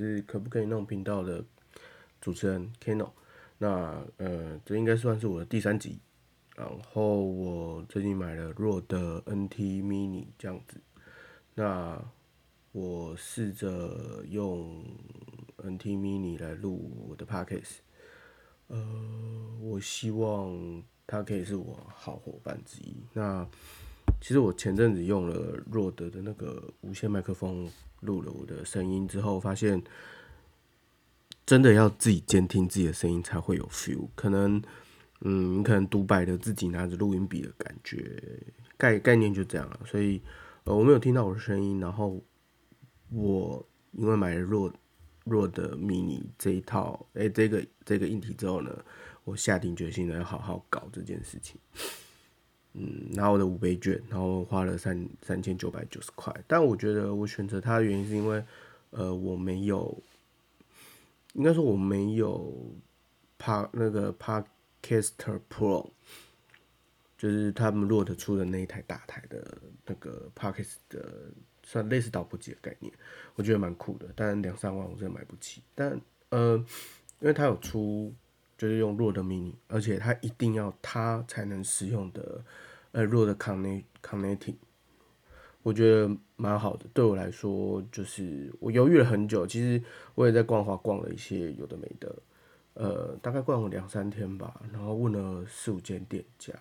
是可不可以弄频道的主持人 Keno。那呃，这应该算是我的第三集。然后我最近买了弱的 NT Mini 这样子。那我试着用 NT Mini 来录我的 Podcast。呃，我希望它可以是我好伙伴之一。那其实我前阵子用了弱德的那个无线麦克风。录了我的声音之后，发现真的要自己监听自己的声音才会有 feel。可能，嗯，你可能独白的自己拿着录音笔的感觉，概概念就这样了。所以，呃，我没有听到我的声音。然后，我因为买了弱弱的 mini 这一套，哎，这个这个硬体之后呢，我下定决心了要好好搞这件事情。嗯，拿我的五倍券，然后花了三三千九百九十块。但我觉得我选择它的原因是因为，呃，我没有，应该说我没有 Pa 那个 Podcaster Pro，就是他们落得出的那一台大台的那个 Podcast 的，算类似导播机的概念，我觉得蛮酷的。但两三万我真的买不起。但呃，因为它有出。就是用弱的 mini，而且它一定要它才能使用的，呃，弱的 connet connect，我觉得蛮好的。对我来说，就是我犹豫了很久，其实我也在逛华逛了一些有的没的，呃，大概逛了两三天吧，然后问了四五间店家，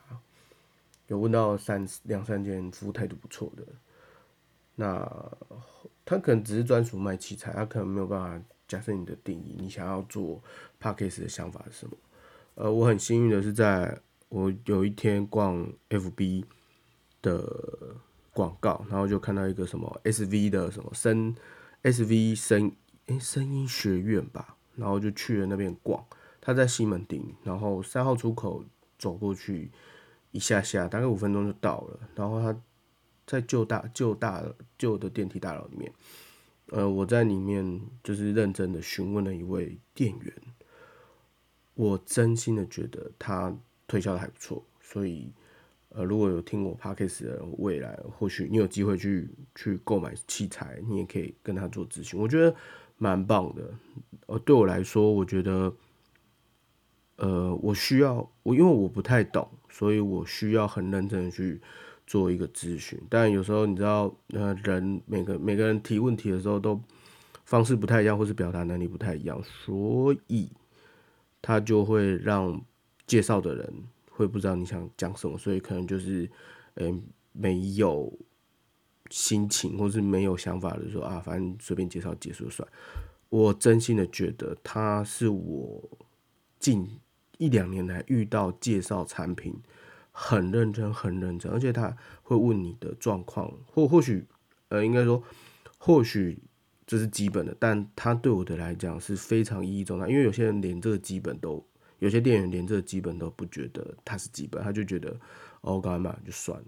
有问到三两三间服务态度不错的，那他可能只是专属卖器材，他可能没有办法。假设你的定义，你想要做 p a c k a g e 的想法是什么？呃，我很幸运的是，在我有一天逛 FB 的广告，然后就看到一个什么 SV 的什么声 SV 声诶声音学院吧，然后就去了那边逛。他在西门町，然后三号出口走过去一下下，大概五分钟就到了。然后他在旧大旧大旧的电梯大楼里面。呃，我在里面就是认真的询问了一位店员，我真心的觉得他推销的还不错，所以呃，如果有听我 podcast 的未来，或许你有机会去去购买器材，你也可以跟他做咨询，我觉得蛮棒的。呃，对我来说，我觉得，呃，我需要我因为我不太懂，所以我需要很认真的去。做一个咨询，但有时候你知道，呃，人每个每个人提问题的时候都方式不太一样，或是表达能力不太一样，所以他就会让介绍的人会不知道你想讲什么，所以可能就是，嗯，没有心情或是没有想法的说啊，反正随便介绍结束算。我真心的觉得他是我近一两年来遇到介绍产品。很认真，很认真，而且他会问你的状况，或或许，呃，应该说，或许这是基本的，但他对我的来讲是非常意义重大，因为有些人连这个基本都，有些店员连这个基本都不觉得它是基本，他就觉得哦，刚才买就算了，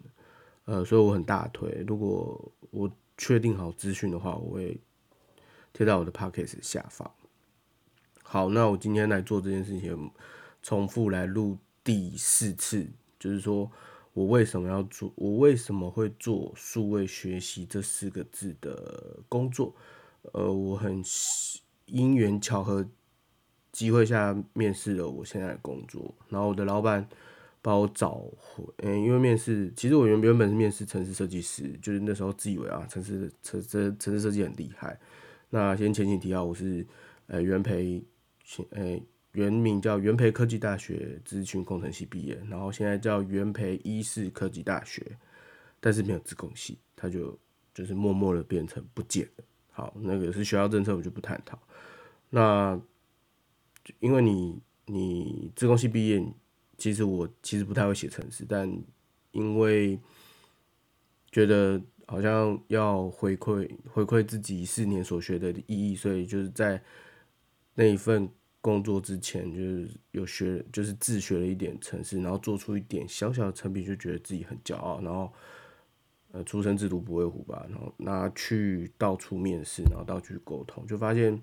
呃，所以我很大推，如果我确定好资讯的话，我会贴到我的 p o c k e t 下方。好，那我今天来做这件事情，重复来录第四次。就是说，我为什么要做？我为什么会做数位学习这四个字的工作？呃，我很因缘巧合机会下面试了我现在的工作，然后我的老板把我找回，嗯，因为面试，其实我原原本是面试城市设计师，就是那时候自以为啊，城市城城城市设计很厉害。那先前情提要，我是呃原培，呃。原名叫元培科技大学资讯工程系毕业，然后现在叫元培医事科技大学，但是没有资工系，他就就是默默的变成不见了。好，那个是学校政策，我就不探讨。那因为你你资工系毕业，其实我其实不太会写程式，但因为觉得好像要回馈回馈自己四年所学的意义，所以就是在那一份。工作之前就是有学，就是自学了一点程式，然后做出一点小小的成品，就觉得自己很骄傲。然后，呃，出生之犊不畏虎吧，然后拿去到处面试，然后到处沟通，就发现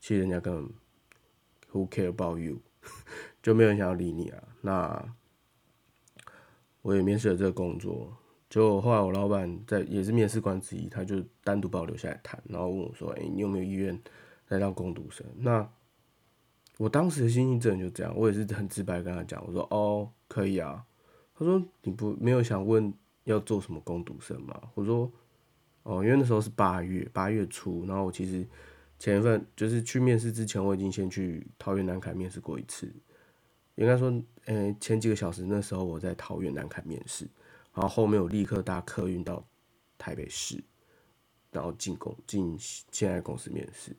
其实人家根本 who care about you，就没有人想要理你啊。那我也面试了这个工作，就后来我老板在也是面试官之一，他就单独把我留下来谈，然后问我说：“哎、你有没有意愿来当工读生？”那我当时的心情真的就这样，我也是很直白跟他讲，我说：“哦，可以啊。”他说：“你不没有想问要做什么工读生吗？”我说：“哦，因为那时候是八月，八月初，然后我其实前一份就是去面试之前，我已经先去桃园南凯面试过一次。应该说，呃、前几个小时那时候我在桃园南凯面试，然后后面我立刻搭客运到台北市，然后进公进现在公司面试。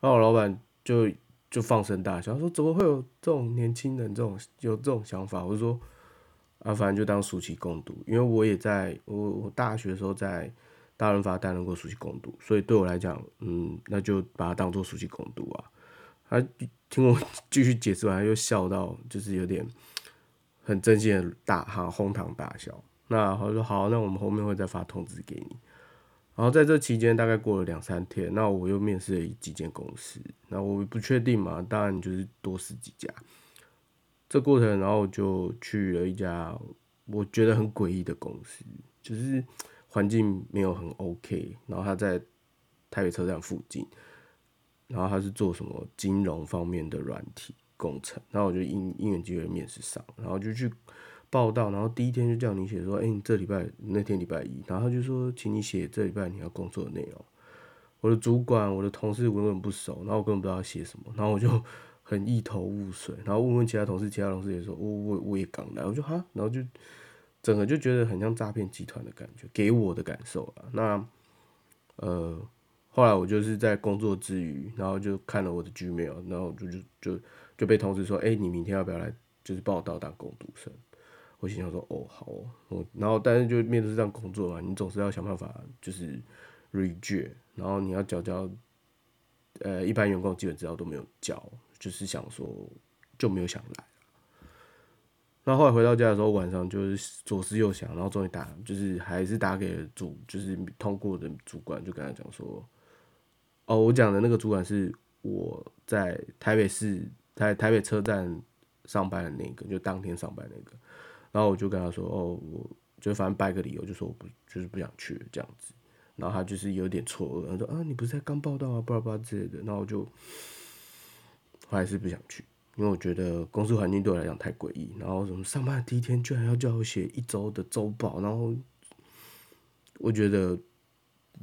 然后我老板就就放声大笑，说：“怎么会有这种年轻人这种有这种想法？”我就说：“啊，反正就当暑期攻读，因为我也在我我大学的时候在大润发担任过暑期攻读，所以对我来讲，嗯，那就把它当做暑期攻读啊。”他听我 继续解释完，又笑到就是有点很真心的大哈哄堂大笑。那他说好，那我们后面会再发通知给你。然后在这期间大概过了两三天，那我又面试了几间公司，那我不确定嘛，当然就是多试几家。这过程，然后我就去了一家我觉得很诡异的公司，就是环境没有很 OK，然后他在台北车站附近。然后他是做什么金融方面的软体工程，然后我就因因缘机会面试上，然后就去报道，然后第一天就叫你写说，哎、你这礼拜那天礼拜一，然后他就说，请你写这礼拜你要工作的内容。我的主管、我的同事我根本不熟，然后我根本不知道写什么，然后我就很一头雾水，然后问问其他同事，其他同事也说，我我我也刚来，我就哈，然后就整个就觉得很像诈骗集团的感觉，给我的感受啊，那呃。后来我就是在工作之余，然后就看了我的 Gmail，然后就就就就被通知说，哎、你明天要不要来，就是报道当工读生？我心想说，哦，好哦，我然后但是就面对这样工作嘛，你总是要想办法就是 reject，然后你要交交，呃，一般员工基本资料都没有交，就是想说就没有想来。那后来回到家的时候，晚上就是左思右想，然后终于打，就是还是打给主，就是通过的主管，就跟他讲说，哦，我讲的那个主管是我在台北市台台北车站上班的那个，就当天上班那个。然后我就跟他说，哦，我就反正掰个理由，就说我不就是不想去这样子。然后他就是有点错愕，他说啊，你不是在刚报道啊，巴拉巴拉之类的。然后我就我还是不想去，因为我觉得公司环境对我来讲太诡异。然后什么上班的第一天居然要叫我写一周的周报，然后我觉得，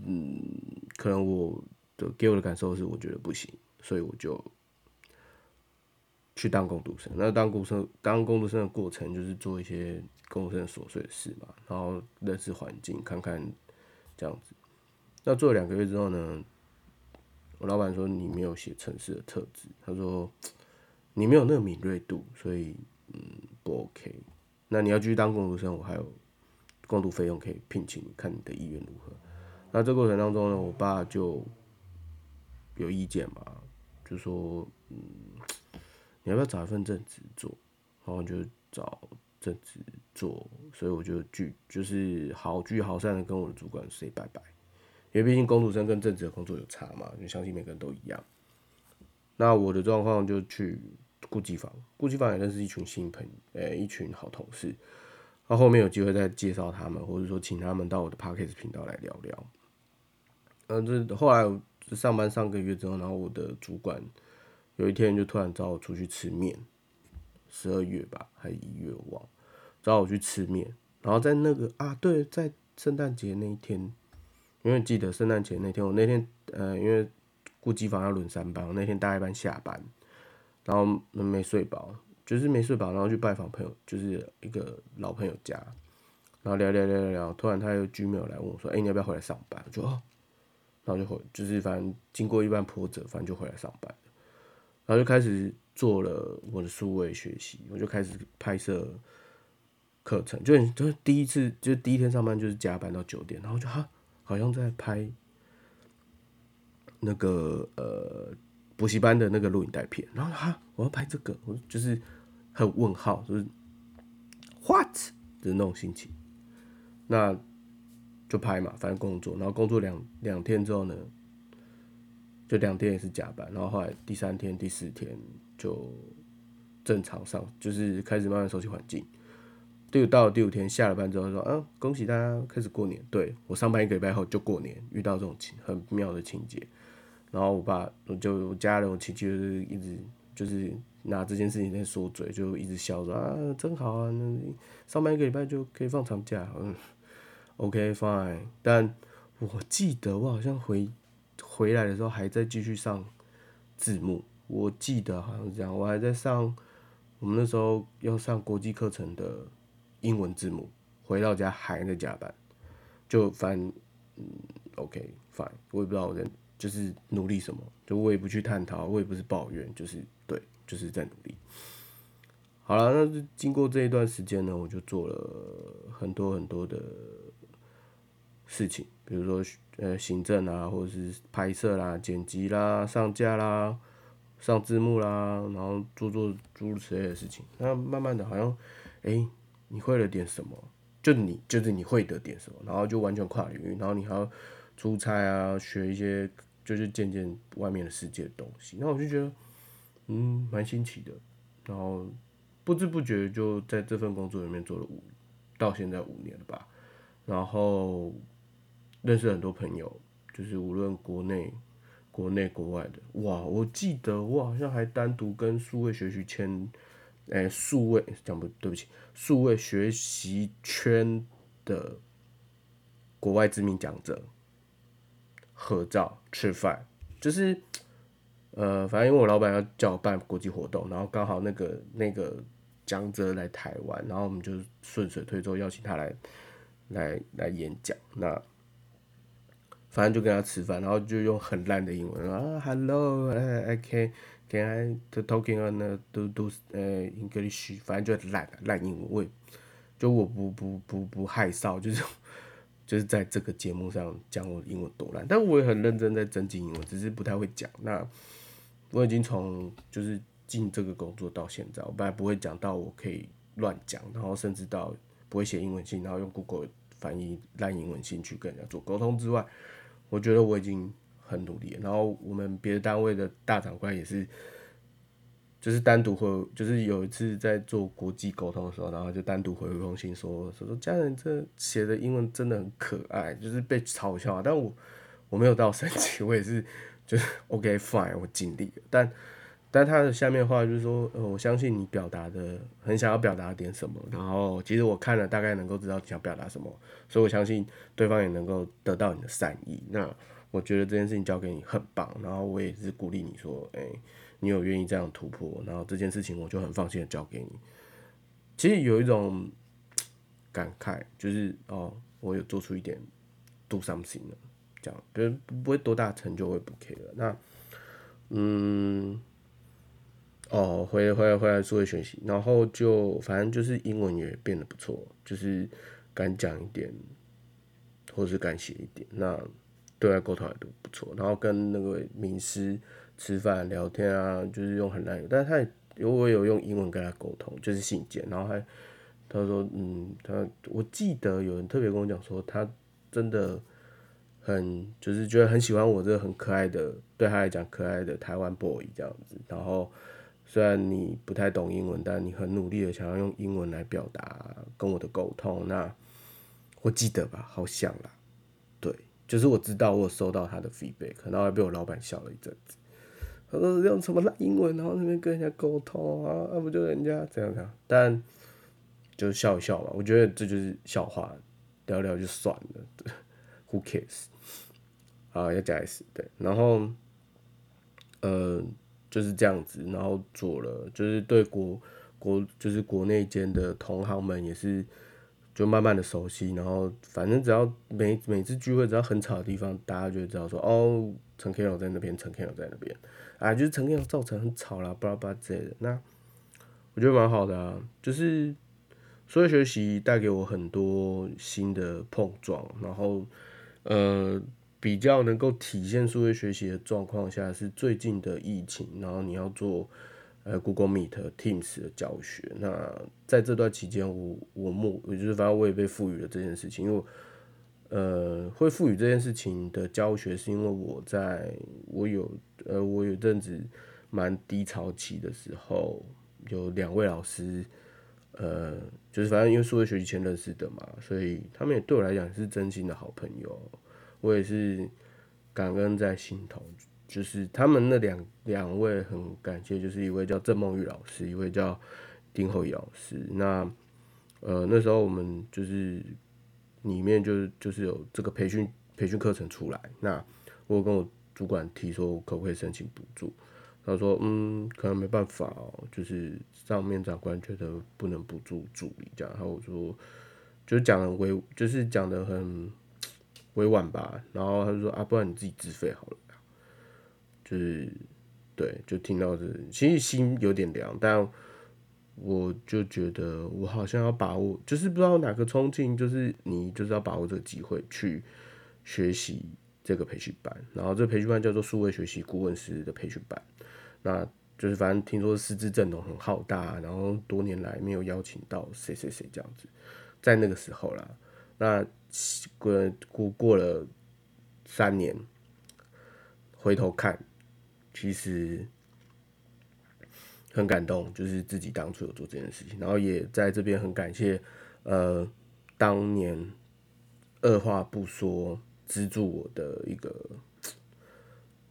嗯，可能我的给我的感受是，我觉得不行，所以我就去当工读生。那当工读生，当工读生的过程就是做一些工读生琐碎的事嘛，然后认识环境，看看这样子。那做了两个月之后呢，我老板说你没有写城市的特质，他说你没有那个敏锐度，所以嗯不 OK。那你要继续当工读生，我还有工读费用可以聘请你，看你的意愿如何。那这过程当中呢，我爸就有意见嘛，就说嗯，你要不要找一份正职做？然后就找正职做，所以我就拒就是好聚好散的跟我的主管 say 拜拜，因为毕竟工读生跟正职的工作有差嘛，就相信每个人都一样。那我的状况就去顾机房，顾机房也认识一群新朋友，呃、一群好同事。那后面有机会再介绍他们，或者说请他们到我的 podcast 频道来聊聊。呃，这后来上班上个月之后，然后我的主管有一天就突然找我出去吃面，十二月吧，还一月忘，找我去吃面。然后在那个啊，对，在圣诞节那一天，因为记得圣诞节那天，我那天呃，因为顾机房要轮三班，我那天大一班下班，然后没睡饱，就是没睡饱，然后去拜访朋友，就是一个老朋友家，然后聊聊聊聊聊，突然他又 Gmail 来问我说：“哎、你要不要回来上班？”我就哦，然后就回，就是反正经过一番波折，反正就回来上班然后就开始做了我的数位学习，我就开始拍摄课程，就就是第一次，就第一天上班就是加班到九点，然后就哈，好像在拍那个呃补习班的那个录影带片，然后哈，我要拍这个，我就是很问号，就是 what 的那种心情，那就拍嘛，反正工作，然后工作两两天之后呢，就两天也是加班，然后后来第三天、第四天就正常上，就是开始慢慢熟悉环境。第五到了第五天下了班之后说，啊，恭喜大家开始过年。对我上班一个礼拜后就过年，遇到这种情很妙的情节。然后我爸我就家人我亲戚就是一直就是拿这件事情在说嘴，就一直笑说啊真好啊，那上班一个礼拜就可以放长假，嗯，OK fine。但我记得我好像回回来的时候还在继续上字幕，我记得好像是这样，我还在上我们那时候要上国际课程的。英文字母，回到家还在加班，就反嗯，OK，fine，我也不知道我在就是努力什么，就我也不去探讨，我也不是抱怨，就是对，就是在努力。好了，那经过这一段时间呢，我就做了很多很多的事情，比如说呃行政啊，或者是拍摄啦、剪辑啦、上架啦、上字幕啦，然后做做诸如此类的事情。那慢慢的，好像哎。你会了点什么？就你就是你会的点什么，然后就完全跨领域，然后你还要出差啊，学一些就是见见外面的世界的东西。那我就觉得，嗯，蛮新奇的。然后不知不觉就在这份工作里面做了五到现在五年了吧。然后认识很多朋友，就是无论国内、国内、国外的。哇，我记得我好像还单独跟数位学习签。诶，数位讲不对不起，数位学习圈的国外知名讲者合照吃饭，就是呃，反正因为我老板要叫我办国际活动，然后刚好那个那个讲者来台湾，然后我们就顺水推舟邀请他来来来演讲，那反正就跟他吃饭，然后就用很烂的英文啊，Hello，I can can I talking on the do do 呃 English，反正就烂烂英文，我就我不不不不害臊，就是就是在这个节目上讲我英文多烂，但我也很认真在增进英文，只是不太会讲。那我已经从就是进这个工作到现在，我本来不会讲到我可以乱讲，然后甚至到不会写英文信，然后用 Google 翻译烂英文信去跟人家做沟通之外，我觉得我已经。很努力了，然后我们别的单位的大长官也是，就是单独回，就是有一次在做国际沟通的时候，然后就单独回一封信说，说说家人这写的英文真的很可爱，就是被嘲笑，但我我没有到生气，我也是就是 OK fine，我尽力了，但但他的下面话就是说，呃，我相信你表达的很想要表达点什么，然后其实我看了大概能够知道想表达什么，所以我相信对方也能够得到你的善意，那。我觉得这件事情交给你很棒，然后我也是鼓励你说，哎，你有愿意这样突破，然后这件事情我就很放心的交给你。其实有一种感慨，就是哦，我有做出一点 do something 了，这样，比如不会多大成就，我也不 care。那，嗯，哦，回回来回来做学习，然后就反正就是英文也变得不错，就是敢讲一点，或是敢写一点，那。对外沟通也都不错，然后跟那个名师吃饭聊天啊，就是用很烂，但是他也有我有用英文跟他沟通，就是信件，然后还他说嗯，他我记得有人特别跟我讲说，他真的很就是觉得很喜欢我这个很可爱的，对他来讲可爱的台湾 boy 这样子，然后虽然你不太懂英文，但你很努力的想要用英文来表达跟我的沟通，那我记得吧，好像啦。对就是我知道我有收到他的 feedback，然后还被我老板笑了一阵子。他说用什么烂英文，然后那边跟人家沟通啊，那不就人家这样这样？但就笑一笑嘛，我觉得这就是笑话，聊聊就算了。Who cares？啊，要加 S 对，然后呃就是这样子，然后做了，就是对国国就是国内间的同行们也是。就慢慢的熟悉，然后反正只要每每次聚会只要很吵的地方，大家就知道说哦，陈 K 老在那边，陈 K 老在那边，啊，就是陈 K 老造成很吵啦，巴拉巴拉之类的。那我觉得蛮好的啊，就是所有学习带给我很多新的碰撞，然后呃比较能够体现数学学习的状况下是最近的疫情，然后你要做。呃，Google Meet、Teams 的教学。那在这段期间，我我目，也就是反正我也被赋予了这件事情，因为呃，会赋予这件事情的教学，是因为我在我有呃，我有阵子蛮低潮期的时候，有两位老师呃，就是反正因为数位学习前认识的嘛，所以他们也对我来讲是真心的好朋友，我也是感恩在心头。就是他们那两两位很感谢，就是一位叫郑梦玉老师，一位叫丁厚仪老师。那呃那时候我们就是里面就就是有这个培训培训课程出来，那我跟我主管提说可不可以申请补助，他说嗯可能没办法哦，就是上面长官觉得不能补助助理这样，然后我说就讲的委就是讲的很委婉吧，然后他就说啊不然你自己自费好了。就是对，就听到这，其实心有点凉，但我就觉得我好像要把握，就是不知道哪个冲劲，就是你就是要把握这个机会去学习这个培训班，然后这培训班叫做数位学习顾问师的培训班，那就是反正听说师资阵容很浩大，然后多年来没有邀请到谁谁谁这样子，在那个时候啦，那过过过了三年，回头看。其实很感动，就是自己当初有做这件事情，然后也在这边很感谢，呃，当年二话不说资助我的一个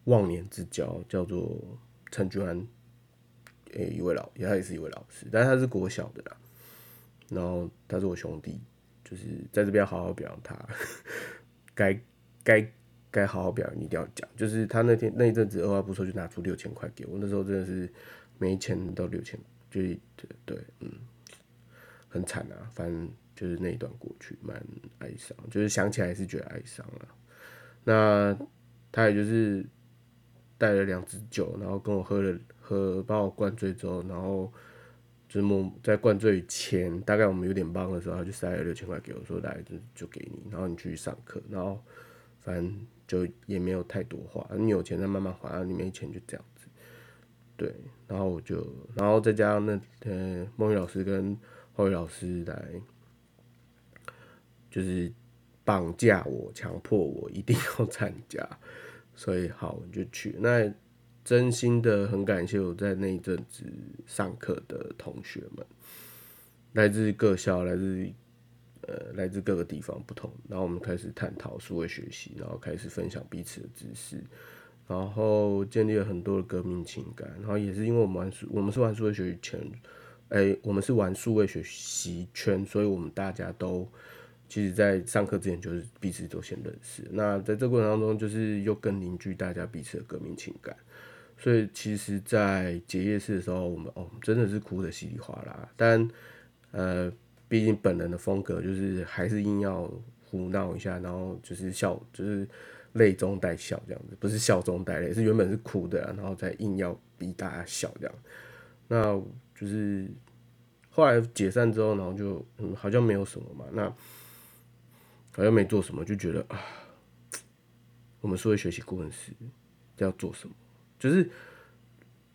忘年之交，叫做陈君安，诶，一位老，他也是一位老师，但是他是国小的啦，然后他是我兄弟，就是在这边好好表扬他，该该。该好好表扬你，一定要讲。就是他那天那一阵子二话不说就拿出六千块给我，那时候真的是没钱到六千，就对对，嗯，很惨啊。反正就是那一段过去，蛮哀伤，就是想起来是觉得哀伤了。那他也就是带了两支酒，然后跟我喝了喝，把我灌醉之后，然后就是在灌醉前，大概我们有点帮的时候，他就塞了六千块给我，说来就就给你，然后你去上课，然后反正。就也没有太多话，你有钱再慢慢还，你没钱就这样子。对，然后我就，然后再加上那呃梦雨老师跟浩宇老师来，就是绑架我，强迫我一定要参加，所以好我就去。那真心的很感谢我在那一阵子上课的同学们，来自各校，来自。呃，来自各个地方不同，然后我们开始探讨数位学习，然后开始分享彼此的知识，然后建立了很多的革命情感，然后也是因为我们玩数，我们是玩数位学习圈，哎，我们是玩数位学习圈，所以我们大家都其实，在上课之前就是彼此都先认识，那在这过程当中，就是又更凝聚大家彼此的革命情感，所以其实，在结业式的时候，我们哦，真的是哭的稀里哗啦，但呃。毕竟本人的风格就是还是硬要胡闹一下，然后就是笑，就是泪中带笑这样子，不是笑中带泪，是原本是哭的，然后再硬要逼大家笑这样。那就是后来解散之后，然后就嗯好像没有什么嘛，那好像没做什么，就觉得啊，我们作为学习顾问师要做什么，就是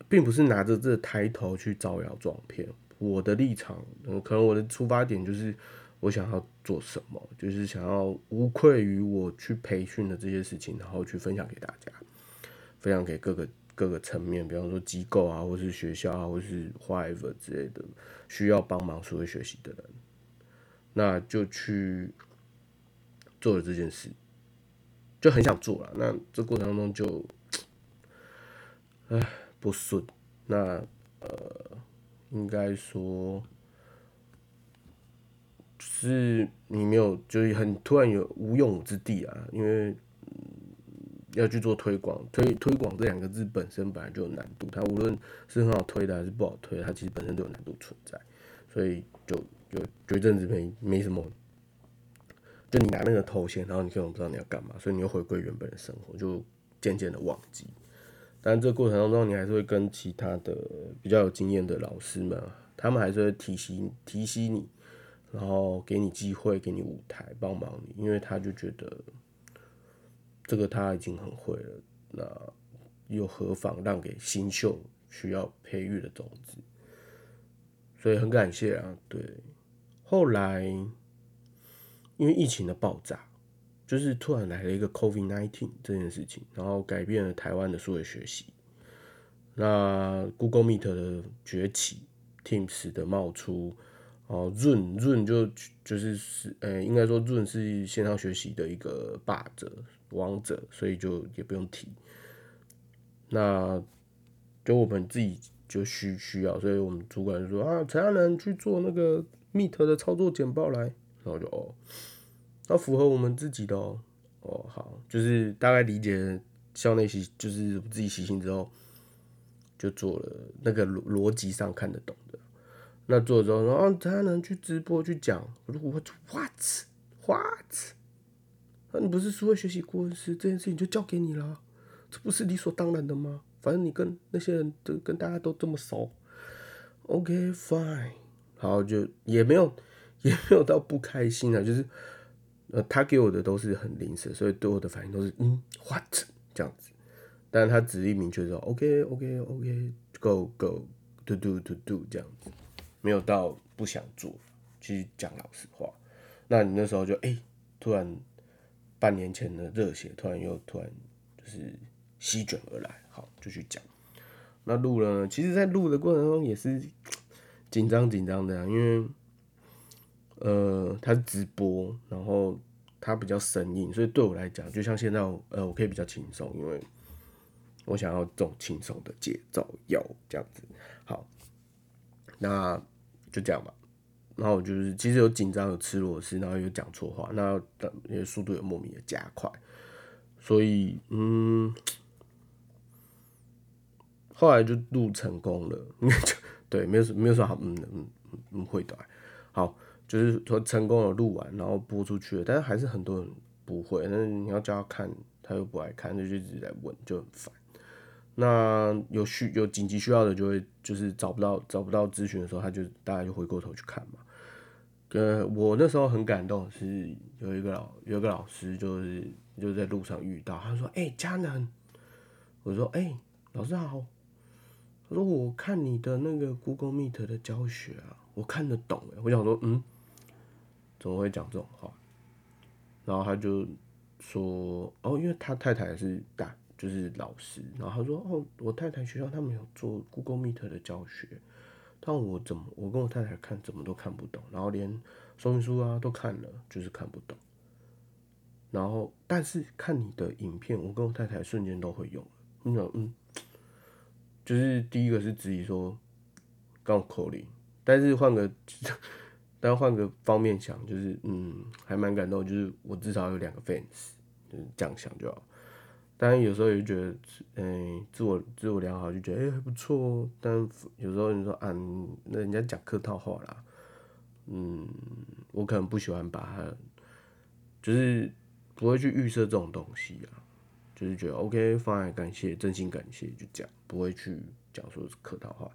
并不是拿着这抬头去招摇撞骗。我的立场，嗯，可能我的出发点就是我想要做什么，就是想要无愧于我去培训的这些事情，然后去分享给大家，分享给各个各个层面，比方说机构啊，或是学校啊，或是 whatever 之类的需要帮忙所谓学习的人，那就去做了这件事，就很想做了。那这过程当中就，唉，不顺，那呃。应该说，是你没有，就是很突然有无用武之地啊，因为要去做推广，推推广这两个字本身本来就有难度，它无论是很好推的还是不好推，它其实本身都有难度存在，所以就就有一阵子没没什么，就你拿那个头衔，然后你根本不知道你要干嘛，所以你又回归原本的生活，就渐渐的忘记。但这过程当中，你还是会跟其他的比较有经验的老师们，他们还是会提醒提醒你，然后给你机会，给你舞台，帮忙你，因为他就觉得这个他已经很会了，那又何妨让给新秀需要培育的种子？所以很感谢啊，对。后来因为疫情的爆炸。就是突然来了一个 COVID-19 这件事情，然后改变了台湾的数位学习。那 Google Meet 的崛起，Teams 的冒出，哦润润就就是是呃，应该说润是线上学习的一个霸者王者，所以就也不用提。那就我们自己就需需要，所以我们主管就说啊，陈亚能去做那个 Meet 的操作简报来，然后就哦，要符合我们自己的哦，哦好，就是大概理解校内习，就是自己习性之后，就做了那个逻逻辑上看得懂的。那做之后，然后他能去直播去讲，我说 what what？那你不是说学习顾问师，这件事情就交给你了，这不是理所当然的吗？反正你跟那些人都跟大家都这么熟，OK fine，好就也没有也没有到不开心啊，就是呃他给我的都是很临时，所以对我的反应都是嗯 what 这样子，但他指令明确说 OK OK OK go go to do to do 这样子。没有到不想做，其实讲老实话，那你那时候就哎，突然半年前的热血，突然又突然就是席卷而来，好就去讲。那录了，呢，其实在录的过程中也是紧张紧张的，因为呃它是直播，然后它比较生硬，所以对我来讲，就像现在呃我可以比较轻松，因为我想要这种轻松的节奏，有这样子。好，那。就这样吧，然后我就是其实有紧张有吃螺丝，然后有讲错话，那因为速度有莫名的加快，所以嗯，后来就录成功了，就对，没有没有说好，嗯嗯嗯会的，好，就是说成功的录完，然后播出去了，但是还是很多人不会，那你要叫他看，他又不爱看，就一直在问，就很烦。那有需有紧急需要的，就会就是找不到找不到咨询的时候，他就大家就回过头去看嘛。呃，我那时候很感动，是有一个老有一个老师，就是就在路上遇到，他说：“哎，佳能。”我说：“哎，老师好。”他说：“我看你的那个 Google Meet 的教学啊，我看得懂。”哎，我想说：“嗯，怎么会讲这种话？”然后他就说：“哦，因为他太太是大。”就是老师，然后他说：“哦，我太太学校他们有做 Google Meet 的教学，但我怎么我跟我太太看怎么都看不懂，然后连说明书啊都看了，就是看不懂。然后但是看你的影片，我跟我太太瞬间都会用了。你想，嗯，就是第一个是质疑说刚口令，但是换个但换个方面想，就是嗯，还蛮感动，就是我至少有两个 fans，就是这样想就好。”当然有时候也觉得，嗯，自我自我良好，就觉得哎还不错哦。但有时候你说啊，那人家讲客套话啦，嗯，我可能不喜欢把它，就是不会去预设这种东西啊，就是觉得 OK，放在感谢，真心感谢就讲，不会去讲说是客套话。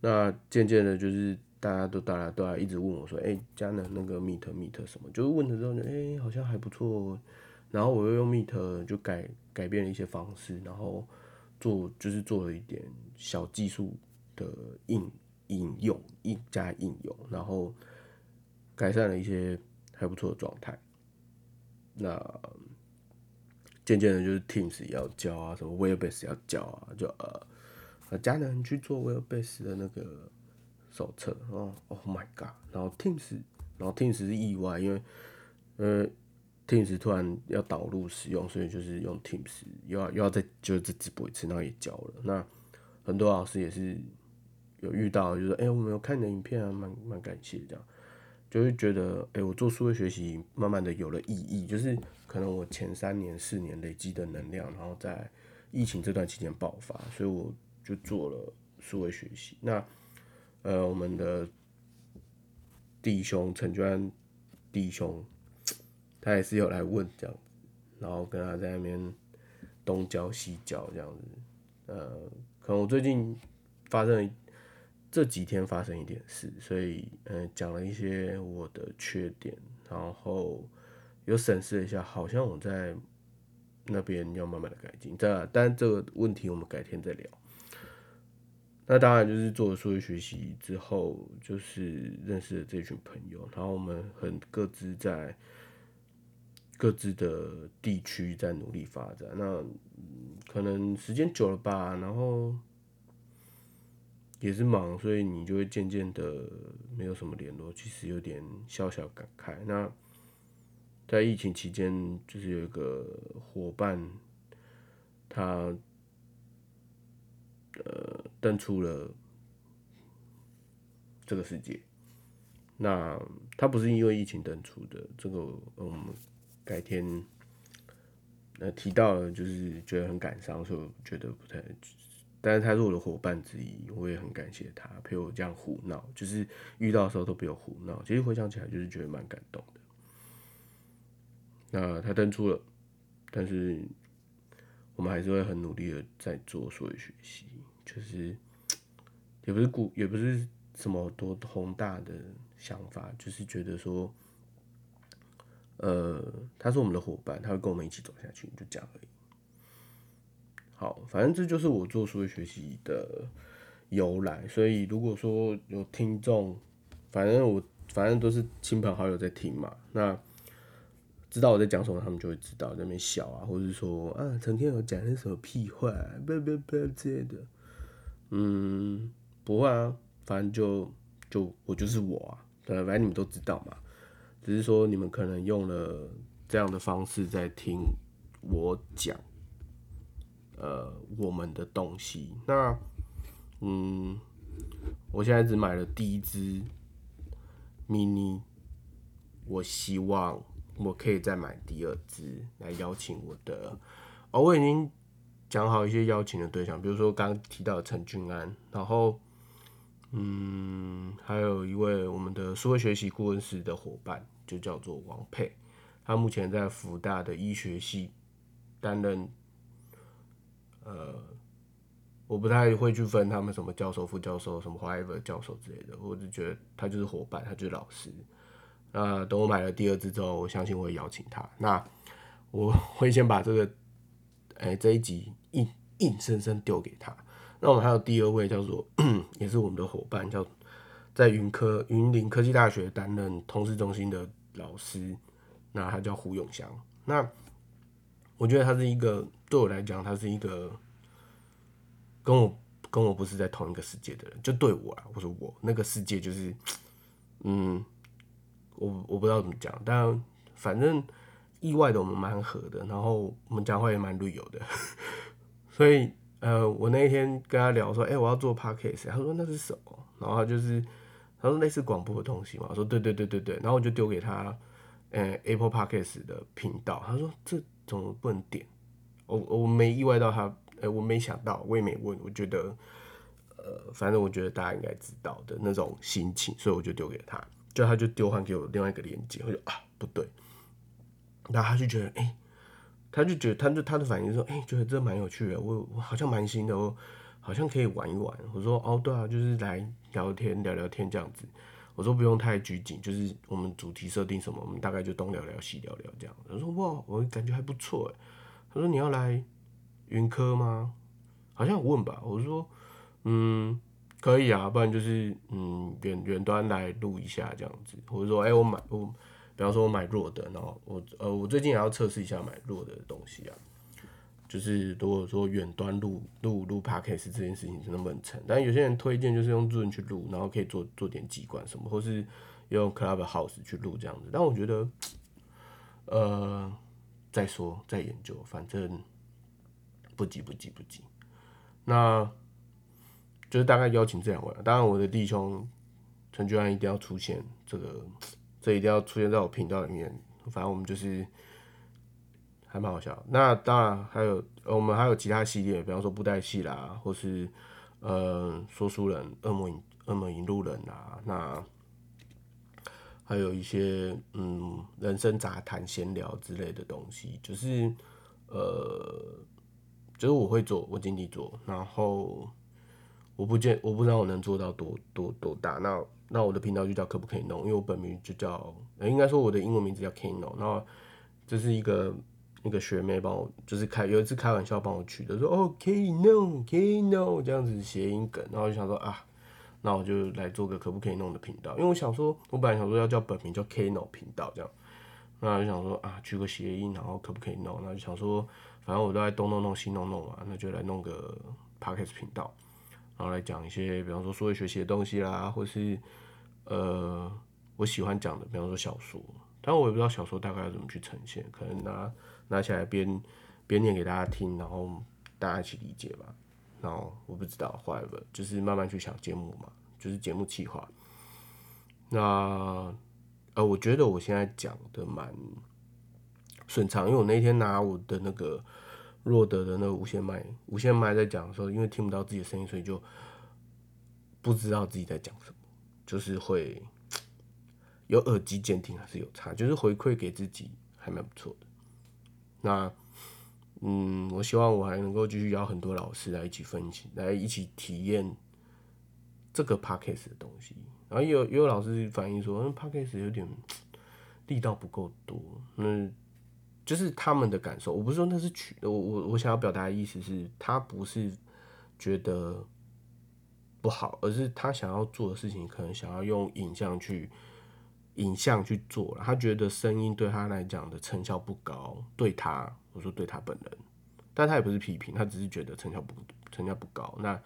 那渐渐的，就是大家都大家都来一直问我说，哎，加了那个 Meet Meet 什么，就是问的时候，哎，好像还不错。然后我又用 Meet 就改改变了一些方式，然后做就是做了一点小技术的应应用，应加应用，然后改善了一些还不错的状态。那渐渐的，就是 Teams 要教啊，什么 Webbase 要教啊，就呃，佳能去做 Webbase 的那个手册哦，Oh my god！然后 Teams，然后 Teams 是意外，因为呃。Teams 突然要导入使用，所以就是用 Teams 又要又要再就是再直播一次，然后也教了。那很多老师也是有遇到，就说：“哎，我没有看你的影片啊，蛮蛮感谢这样。”就会觉得：“哎，我做数位学习，慢慢的有了意义。就是可能我前三年、四年累积的能量，然后在疫情这段期间爆发，所以我就做了数位学习。那呃，我们的弟兄陈娟弟兄。他也是有来问这样子，然后跟他在那边东教西教这样子，呃，可能我最近发生这几天发生一点事，所以呃讲了一些我的缺点，然后有审视了一下，好像我在那边要慢慢的改进，这但这个问题我们改天再聊。那当然就是做了数学学习之后，就是认识了这群朋友，然后我们很各自在。各自的地区在努力发展，那可能时间久了吧，然后也是忙，所以你就会渐渐的没有什么联络，其实有点小小感慨。那在疫情期间，就是有一个伙伴，他呃登出了这个世界。那他不是因为疫情登出的，这个我们改天呃提到了，就是觉得很感伤，所以我觉得不太。但是他是我的伙伴之一，我也很感谢他陪我这样胡闹，就是遇到的时候都比我胡闹。其实回想起来，就是觉得蛮感动的。那他登出了，但是我们还是会很努力的在做所有学习，就是也不是故，也不是什么多宏大的想法，就是觉得说，呃，他是我们的伙伴，他会跟我们一起走下去，就这样而已。好，反正这就是我做数学学习的由来。所以如果说有听众，反正我反正都是亲朋好友在听嘛，那知道我在讲什么，他们就会知道在那边笑啊，或者说啊，成天有讲些什么屁话，不不不之类的。嗯，不会啊，反正就就我就是我啊，对，反正你们都知道嘛。只是说你们可能用了这样的方式在听我讲。呃，我们的东西，那，嗯，我现在只买了第一支 mini，我希望我可以再买第二支来邀请我的，哦，我已经讲好一些邀请的对象，比如说刚刚提到陈俊安，然后，嗯，还有一位我们的数位学习顾问室的伙伴，就叫做王佩，他目前在福大的医学系担任。呃，我不太会去分他们什么教授、副教授、什么 whatever 教授之类的，我就觉得他就是伙伴，他就是老师。那等我买了第二支之后，我相信我会邀请他。那我 会先把这个，哎，这一集硬硬生生丢给他。那我们还有第二位叫做，也是我们的伙伴，叫在云科云林科技大学担任通识中心的老师，那他叫胡永祥。那我觉得他是一个。对我来讲，他是一个跟我跟我不是在同一个世界的人。就对我啊，我说我那个世界就是，嗯，我我不知道怎么讲，但反正意外的我们蛮合的，然后我们讲话也蛮旅游的。所以呃，我那一天跟他聊说，哎，我要做 podcast，他说那是什么？然后他就是他说类似广播的东西嘛。我说对对对对对。然后我就丢给他，呃，Apple Podcast 的频道。他说这怎么不能点？我我没意外到他，哎，我没想到，我也没问，我觉得，呃，反正我觉得大家应该知道的那种心情，所以我就丢给他，就他就丢还给我另外一个链接，我就啊不对，然后他就觉得，哎，他就觉得，他就他的反应说，哎，觉得这蛮有趣的，我我好像蛮新的，我好像可以玩一玩。我说，哦，对啊，就是来聊天聊聊天这样子。我说不用太拘谨，就是我们主题设定什么，我们大概就东聊聊西聊聊这样。他说，哇，我感觉还不错哎。他说：“你要来云科吗？好像问吧。”我说：“嗯，可以啊，不然就是嗯远远端来录一下这样子。”或者说：“哎，我买我，比方说我买弱的，然后我呃我最近也要测试一下买弱的东西啊。就是如果说远端录录录 podcast 这件事情能不能成？但有些人推荐就是用 Zoom 去录，然后可以做做点机关什么，或是用 Clubhouse 去录这样子。但我觉得，呃。”再说，再研究，反正不急不急不急。那就是大概邀请这两位，当然我的弟兄陈俊安一定要出现，这个这一定要出现在我频道里面。反正我们就是还蛮好笑。那当然还有我们还有其他系列，比方说布袋戏啦，或是呃说书人、恶魔引恶魔引路人啊，那。还有一些嗯，人生杂谈、闲聊之类的东西，就是呃，就是我会做，我尽力做，然后我不见我不知道我能做到多多多大。那那我的频道就叫可不可以弄，因为我本名就叫，应该说我的英文名字叫 Keno。那这是一个一个学妹帮我，就是开有一次开玩笑帮我取的，说哦 Keno Keno 这样子谐音梗，然后就想说啊。那我就来做个可不可以弄的频道，因为我想说，我本来想说要叫本名叫 Keno 频道这样，那就想说啊，取个谐音，然后可不可以弄？那就想说，反正我都在东弄弄西弄弄嘛，那就来弄个 Podcast 频道，然后来讲一些，比方说数学学习的东西啦，或是呃，我喜欢讲的，比方说小说，但我也不知道小说大概要怎么去呈现，可能拿拿起来边边念给大家听，然后大家一起理解吧。然后我不知道，whatever，就是慢慢去想节目嘛，就是节目计划。那呃，我觉得我现在讲的蛮顺畅，因为我那天拿我的那个弱德的那个无线麦，无线麦在讲的时候，因为听不到自己的声音，所以就不知道自己在讲什么，就是会有耳机监听还是有差，就是回馈给自己还蛮不错的。那嗯，我希望我还能够继续邀很多老师来一起分析，来一起体验这个 p a c k a g e 的东西。然后也有也有老师反映说，嗯 p a c k a g e 有点力道不够多，那就是他们的感受。我不是说那是曲，我我我想要表达的意思是，他不是觉得不好，而是他想要做的事情，可能想要用影像去影像去做了。他觉得声音对他来讲的成效不高，对他。我说对他本人，但他也不是批评，他只是觉得成效不成效不高。那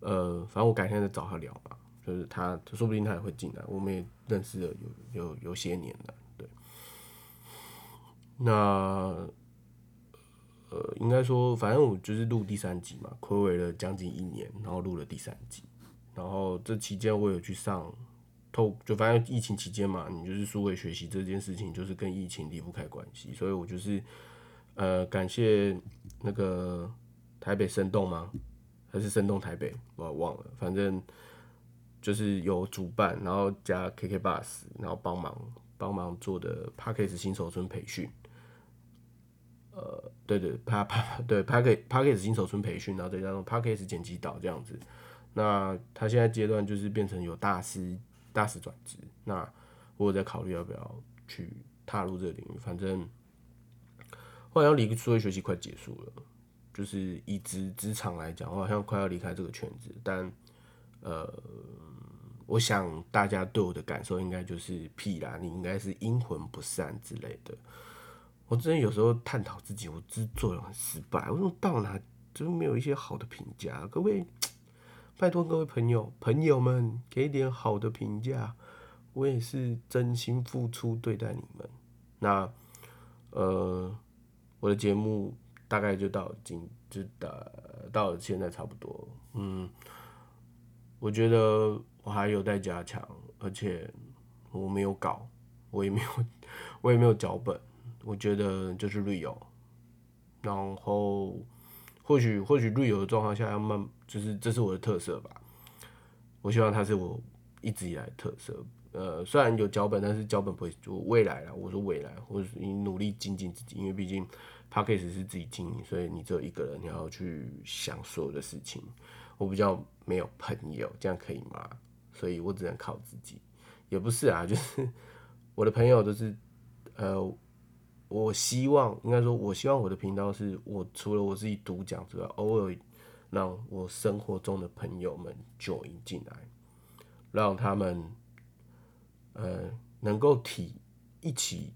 呃，反正我改天再找他聊嘛，就是他说不定他也会进来，我们也认识了有有有些年了，那呃，应该说，反正我就是录第三集嘛，暌违了将近一年，然后录了第三集，然后这期间我有去上透，就反正疫情期间嘛，你就是数位学习这件事情，就是跟疫情离不开关系，所以我就是。呃，感谢那个台北生动吗？还是生动台北？我忘了，反正就是有主办，然后加 KK Bus，然后帮忙帮忙做的 p a c k a g e 新手村培训。呃，对对 p a p 对 p a c k a p a c k a g e 新手村培训，然后再加上 p a c k a g e 剪辑导这样子。那他现在阶段就是变成有大师大师转职，那我在考虑要不要去踏入这个领域，反正。好像离数位学习快结束了，就是以职职场来讲，我好像快要离开这个圈子。但呃，我想大家对我的感受应该就是屁啦，你应该是阴魂不散之类的。我真的有时候探讨自己，我制作人很失败，为什么到哪就是没有一些好的评价？各位，拜托各位朋友朋友们，给点好的评价，我也是真心付出对待你们。那呃。我的节目大概就到今就到到现在差不多，嗯，我觉得我还有待加强，而且我没有稿，我也没有 我也没有脚本，我觉得就是旅游然后或许或许旅游的状况下要慢，就是这是我的特色吧，我希望它是我一直以来的特色，呃，虽然有脚本，但是脚本不会就未来了，我说未来，或者你努力精进自己，因为毕竟。p a c k a g e 是自己经营，所以你只有一个人，你要去想所有的事情。我比较没有朋友，这样可以吗？所以我只能靠自己。也不是啊，就是 我的朋友都是，呃，我希望应该说，我希望我的频道是我除了我自己独讲之外，偶尔让我生活中的朋友们 join 进来，让他们呃能够体一起。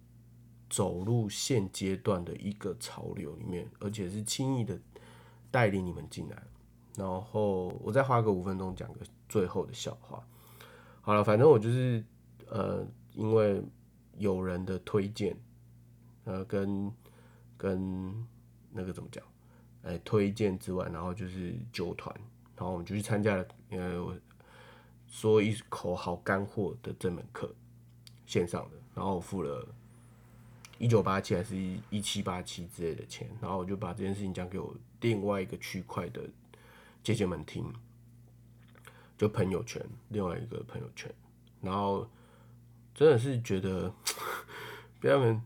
走入现阶段的一个潮流里面，而且是轻易的带领你们进来。然后我再花个五分钟讲个最后的笑话。好了，反正我就是呃，因为有人的推荐，呃，跟跟那个怎么讲，哎，推荐之外，然后就是酒团，然后我们就去参加了，呃，说一口好干货的这门课，线上的，然后我付了。一九八七还是一七八七之类的钱，然后我就把这件事情讲给我另外一个区块的姐姐们听，就朋友圈另外一个朋友圈，然后真的是觉得 被他们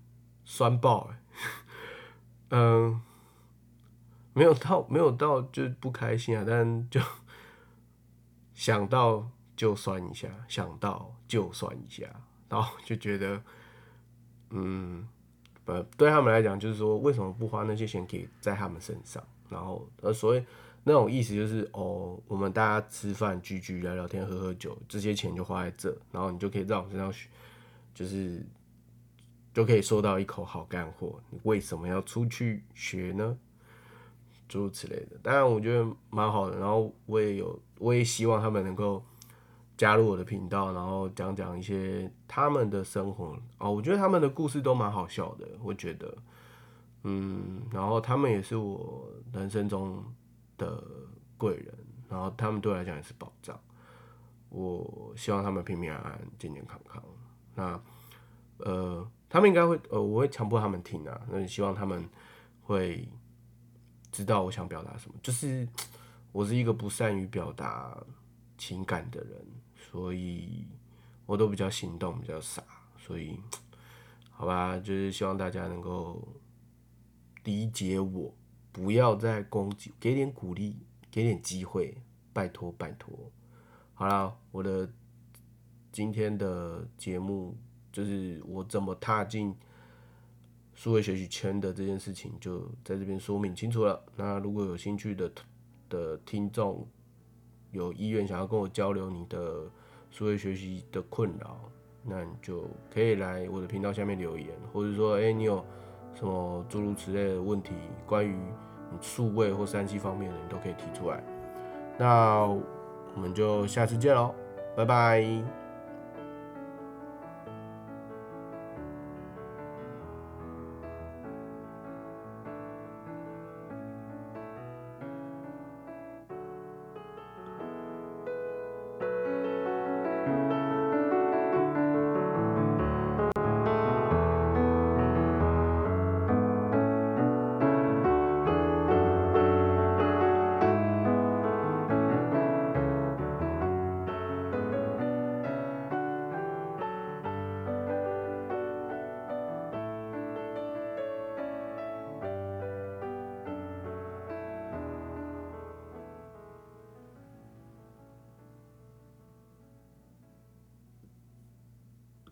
酸爆哎，嗯，没有到没有到就不开心啊，但就想到就酸一下，想到就酸一下，然后就觉得嗯。呃，对他们来讲，就是说，为什么不花那些钱给在他们身上？然后，呃，所以那种意思就是，哦，我们大家吃饭、聚聚、聊聊天、喝喝酒，这些钱就花在这，然后你就可以在我身上，就是就可以收到一口好干货。你为什么要出去学呢？诸如此类的。当然，我觉得蛮好的。然后，我也有，我也希望他们能够加入我的频道，然后讲讲一些他们的生活哦。我觉得他们的故事都蛮好笑的，我觉得，嗯，然后他们也是我人生中的贵人，然后他们对我来讲也是保障。我希望他们平平安安、健健康康。那呃，他们应该会呃，我会强迫他们听啊。那希望他们会知道我想表达什么。就是我是一个不善于表达情感的人，所以我都比较行动，比较傻。所以好吧，就是希望大家能够理解我，不要再攻击，给点鼓励，给点机会，拜托拜托。好了，我的今天的节目就是我怎么踏进数位学习圈的这件事情，就在这边说明清楚了。那如果有兴趣的的听众，有意愿想要跟我交流你的数位学习的困扰，那你就可以来我的频道下面留言，或者说，哎，你有什么诸如此类的问题，关于数位或三 C 方面的，你都可以提出来。那。我们就下次见喽，拜拜。